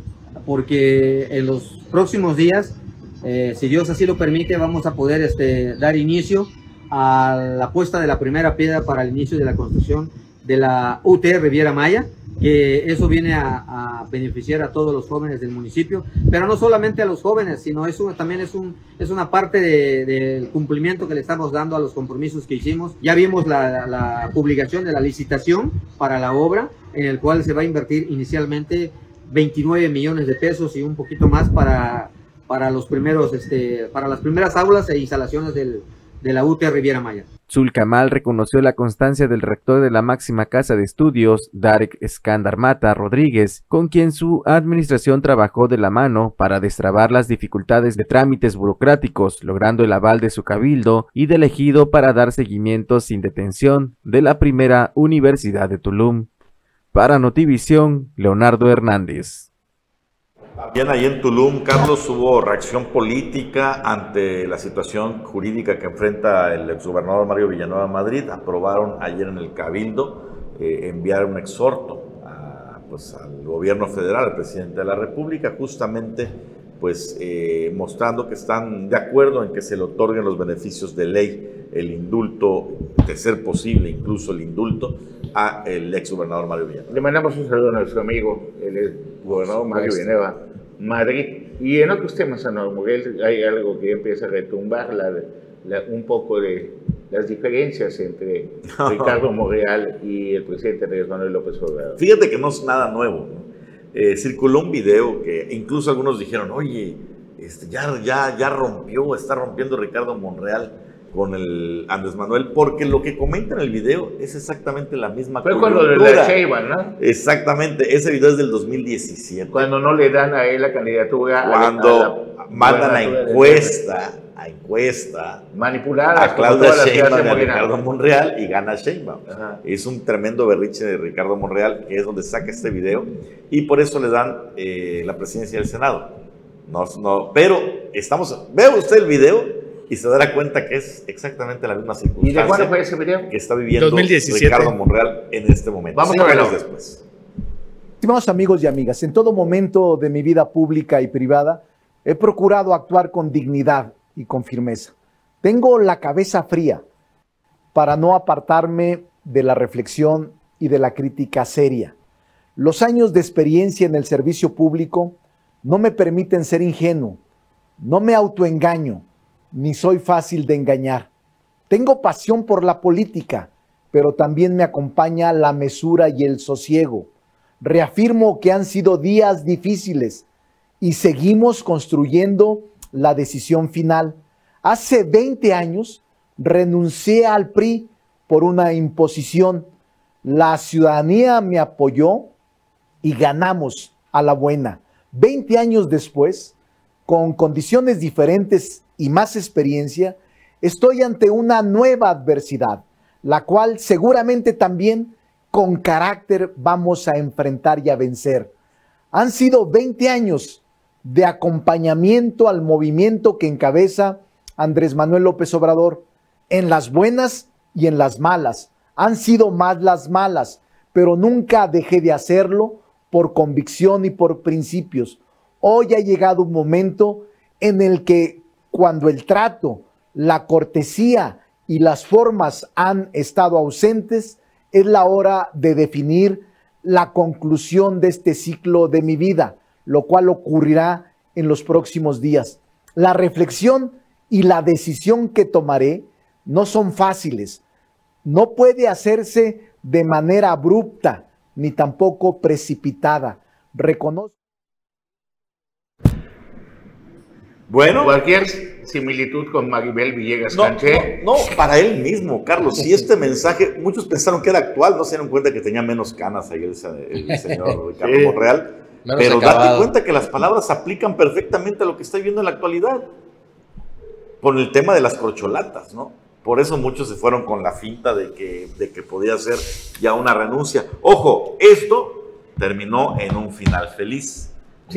porque en los próximos días, eh, si Dios así lo permite, vamos a poder este, dar inicio a la puesta de la primera piedra para el inicio de la construcción de la UT Riviera Maya que eso viene a, beneficiar a todos los jóvenes del municipio, pero no solamente a los jóvenes, sino eso también es, un, es una parte del cumplimiento que le estamos dando a los compromisos que hicimos. Ya vimos la, la, publicación de la licitación para la obra, en el cual se va a invertir inicialmente 29 millones de pesos y un poquito más para, para, los primeros, este, para las primeras aulas e instalaciones del, de la UT Riviera Maya. Zulcamal reconoció la constancia del rector de la máxima casa de estudios, Darek Skandar Mata Rodríguez, con quien su administración trabajó de la mano para destrabar las dificultades de trámites burocráticos, logrando el aval de su cabildo y de elegido para dar seguimiento sin detención de la primera Universidad de Tulum. Para Notivisión, Leonardo Hernández. Bien, ahí en Tulum, Carlos, hubo reacción política ante la situación jurídica que enfrenta el exgobernador Mario Villanueva Madrid. Aprobaron ayer en el Cabildo eh, enviar un exhorto pues, al gobierno federal, al presidente de la República, justamente pues eh, mostrando que están de acuerdo en que se le otorguen los beneficios de ley, el indulto, de ser posible incluso el indulto, a el ex gobernador Mario Villanueva. Le mandamos un saludo a nuestro amigo, el gobernador Mario Villanueva Madrid. Y en otros temas, Ana hay algo que empieza a retumbar un poco de las diferencias entre Ricardo Monreal y el presidente Andrés Manuel López Obrador. Fíjate que no es nada nuevo. Eh, circuló un video que incluso algunos dijeron, oye, este, ya, ya, ya rompió, está rompiendo Ricardo Monreal con el Andrés Manuel, porque lo que comenta en el video es exactamente la misma Fue cuando le da ¿no? Exactamente, ese video es del 2017. Cuando no le dan a él la candidatura. Cuando mandan la encuesta, a encuesta. Manipulada. A Claudia Sheinbaum y Ricardo Monreal y gana Sheinbaum. Es un tremendo berriche de Ricardo Monreal, que es donde saca este video, y por eso le dan eh, la presidencia del Senado. No, no, pero estamos, veo usted el video y se dará cuenta que es exactamente la misma circunstancia. ¿Y de cuándo fue ese video? Que está viviendo Ricardo Monreal en este momento. Vamos a verlo después. Estimados amigos y amigas, en todo momento de mi vida pública y privada he procurado actuar con dignidad y con firmeza. Tengo la cabeza fría para no apartarme de la reflexión y de la crítica seria. Los años de experiencia en el servicio público no me permiten ser ingenuo, no me autoengaño ni soy fácil de engañar. Tengo pasión por la política, pero también me acompaña la mesura y el sosiego. Reafirmo que han sido días difíciles y seguimos construyendo la decisión final. Hace 20 años renuncié al PRI por una imposición. La ciudadanía me apoyó y ganamos a la buena. 20 años después, con condiciones diferentes y más experiencia, estoy ante una nueva adversidad, la cual seguramente también con carácter vamos a enfrentar y a vencer. Han sido 20 años de acompañamiento al movimiento que encabeza Andrés Manuel López Obrador, en las buenas y en las malas. Han sido más las malas, pero nunca dejé de hacerlo por convicción y por principios. Hoy ha llegado un momento en el que cuando el trato, la cortesía y las formas han estado ausentes, es la hora de definir la conclusión de este ciclo de mi vida, lo cual ocurrirá en los próximos días. La reflexión y la decisión que tomaré no son fáciles. No puede hacerse de manera abrupta ni tampoco precipitada. Reconozco Bueno. Cualquier similitud con Maribel Villegas no, No, para él mismo, Carlos. Si este mensaje, muchos pensaron que era actual, no se dieron cuenta que tenía menos canas ahí el, señor Ricardo Monreal. pero date cuenta que las palabras aplican perfectamente a lo que está viviendo en la actualidad. Con el tema de las corcholatas, ¿no? Por eso muchos se fueron con la finta de que, de que podía ser ya una renuncia. Ojo, esto terminó en un final feliz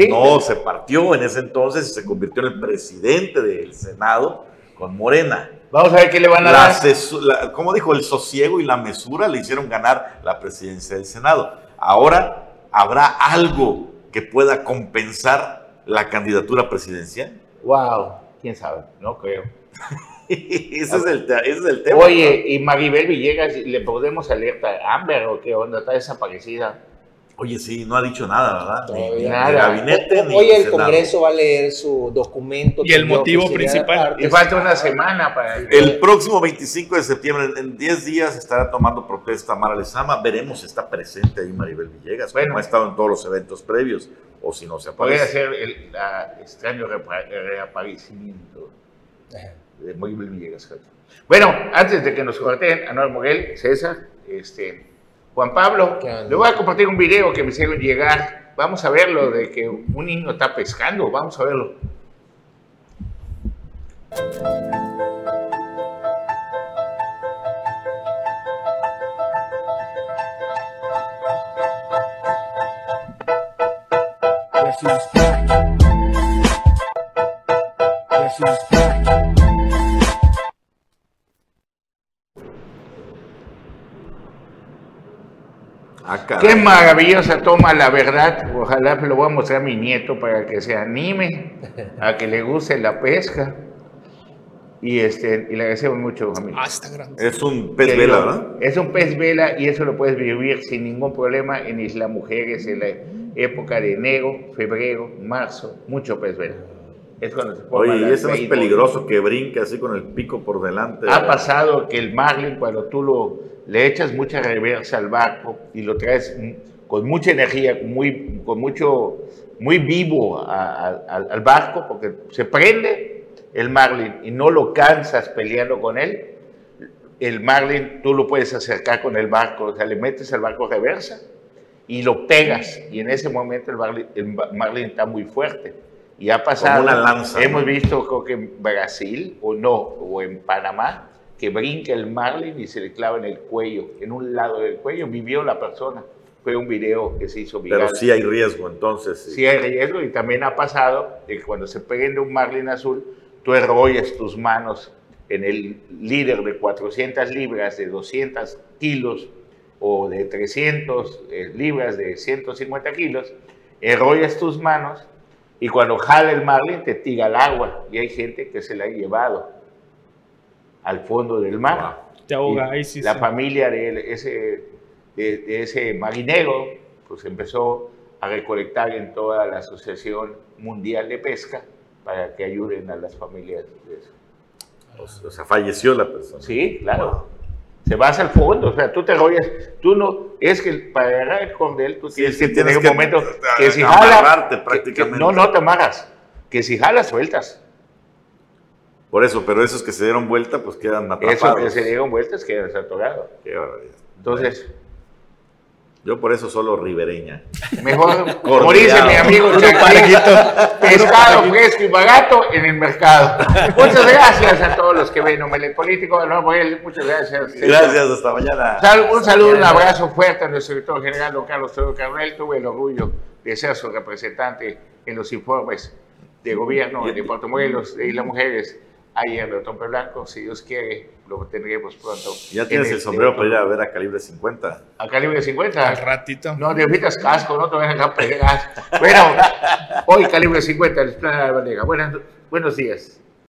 no se partió en ese entonces y se convirtió en el presidente del Senado con Morena. Vamos a ver qué le van a dar. como dijo, el sosiego y la mesura le hicieron ganar la presidencia del Senado. Ahora, ¿habrá algo que pueda compensar la candidatura presidencial? Wow, quién sabe, no creo. ese, es el, ese, es el, tema. Oye, y Maribel Villegas, ¿le podemos alerta a Amber o qué onda? Está desaparecida. Oye, sí, no ha dicho nada, ¿verdad? Ni, nada. gabinete, ni Hoy el Congreso va a leer su documento. Y el motivo principal. Y falta una semana para... El próximo 25 de septiembre, en 10 días, estará tomando protesta Mara Lezama. Veremos si está presente ahí Maribel Villegas, bueno, como ha estado en todos los eventos previos, o si no se aparece. Podría ser el extraño reaparecimiento de Maribel Villegas. Bueno, antes de que nos corten, Anuel Moguel, César, este Juan Pablo, le voy a compartir un video que me hicieron llegar. Vamos a verlo de que un niño está pescando. Vamos a verlo. Qué maravillosa toma la verdad. Ojalá lo voy a mostrar a mi nieto para que se anime a que le guste la pesca. Y, este, y le agradecemos mucho, familia. Ah, está grande. Es un pez vela, ¿verdad? Es un pez vela y eso lo puedes vivir sin ningún problema en Isla Mujeres en la época de enero, febrero, marzo. Mucho pez vela. Es cuando se Oye, y eso es peligroso que brinque así con el pico por delante. Ha pasado que el marlin, cuando tú lo le echas mucha reversa al barco y lo traes con mucha energía, muy, con mucho, muy vivo al barco, porque se prende el marlin y no lo cansas peleando con él, el marlin tú lo puedes acercar con el barco, o sea, le metes el barco reversa y lo pegas y en ese momento el marlin, el marlin está muy fuerte. Y ha pasado, una lanza, hemos visto creo que en Brasil o no, o en Panamá, que brinca el marlin y se le clava en el cuello, en un lado del cuello, vivió la persona. Fue un video que se hizo viral. Pero sí hay riesgo, entonces. Sí. hay riesgo y también ha pasado que cuando se peguen de un marlin azul, tú enrollas tus manos en el líder de 400 libras, de 200 kilos o de 300 eh, libras, de 150 kilos, enrollas tus manos y cuando jala el marlin te tira al agua y hay gente que se la ha llevado al fondo del mar. Te ahoga, ahí sí. La familia de ese, de, ese marinero pues empezó a recolectar en toda la Asociación Mundial de Pesca para que ayuden a las familias de eso. O sea, falleció la persona. Sí, claro. Se vas al fondo, o sea, tú te rollas, tú no, es que para agarrar el cordel tú tienes que tener un momento que, si jalas, no, no te amarras, que si jalas sueltas. Por eso, pero esos que se dieron vuelta, pues quedan atrapados. Esos que se dieron vueltas quedan atorados. Qué barbaridad. Entonces... Yo por eso solo ribereña. Mejor, como dice mi amigo pescado fresco y barato en el mercado. Muchas gracias a todos los que ven Omelet Político. No, muchas gracias. Gracias, hasta mañana. un saludo, un abrazo fuerte a nuestro director general, don Carlos Toro Carnel. Tuve el orgullo de ser su representante en los informes de gobierno de Puerto Morelos, de Isla Mujeres ahí en Tompe Blanco, si Dios quiere, lo tendremos pronto. Ya tienes el sombrero para ir a ver a calibre 50. ¿A calibre 50? Al ratito. No, necesitas casco, no te vayan a pegar. Bueno, hoy calibre 50, el plan de la Buenos, buenos días.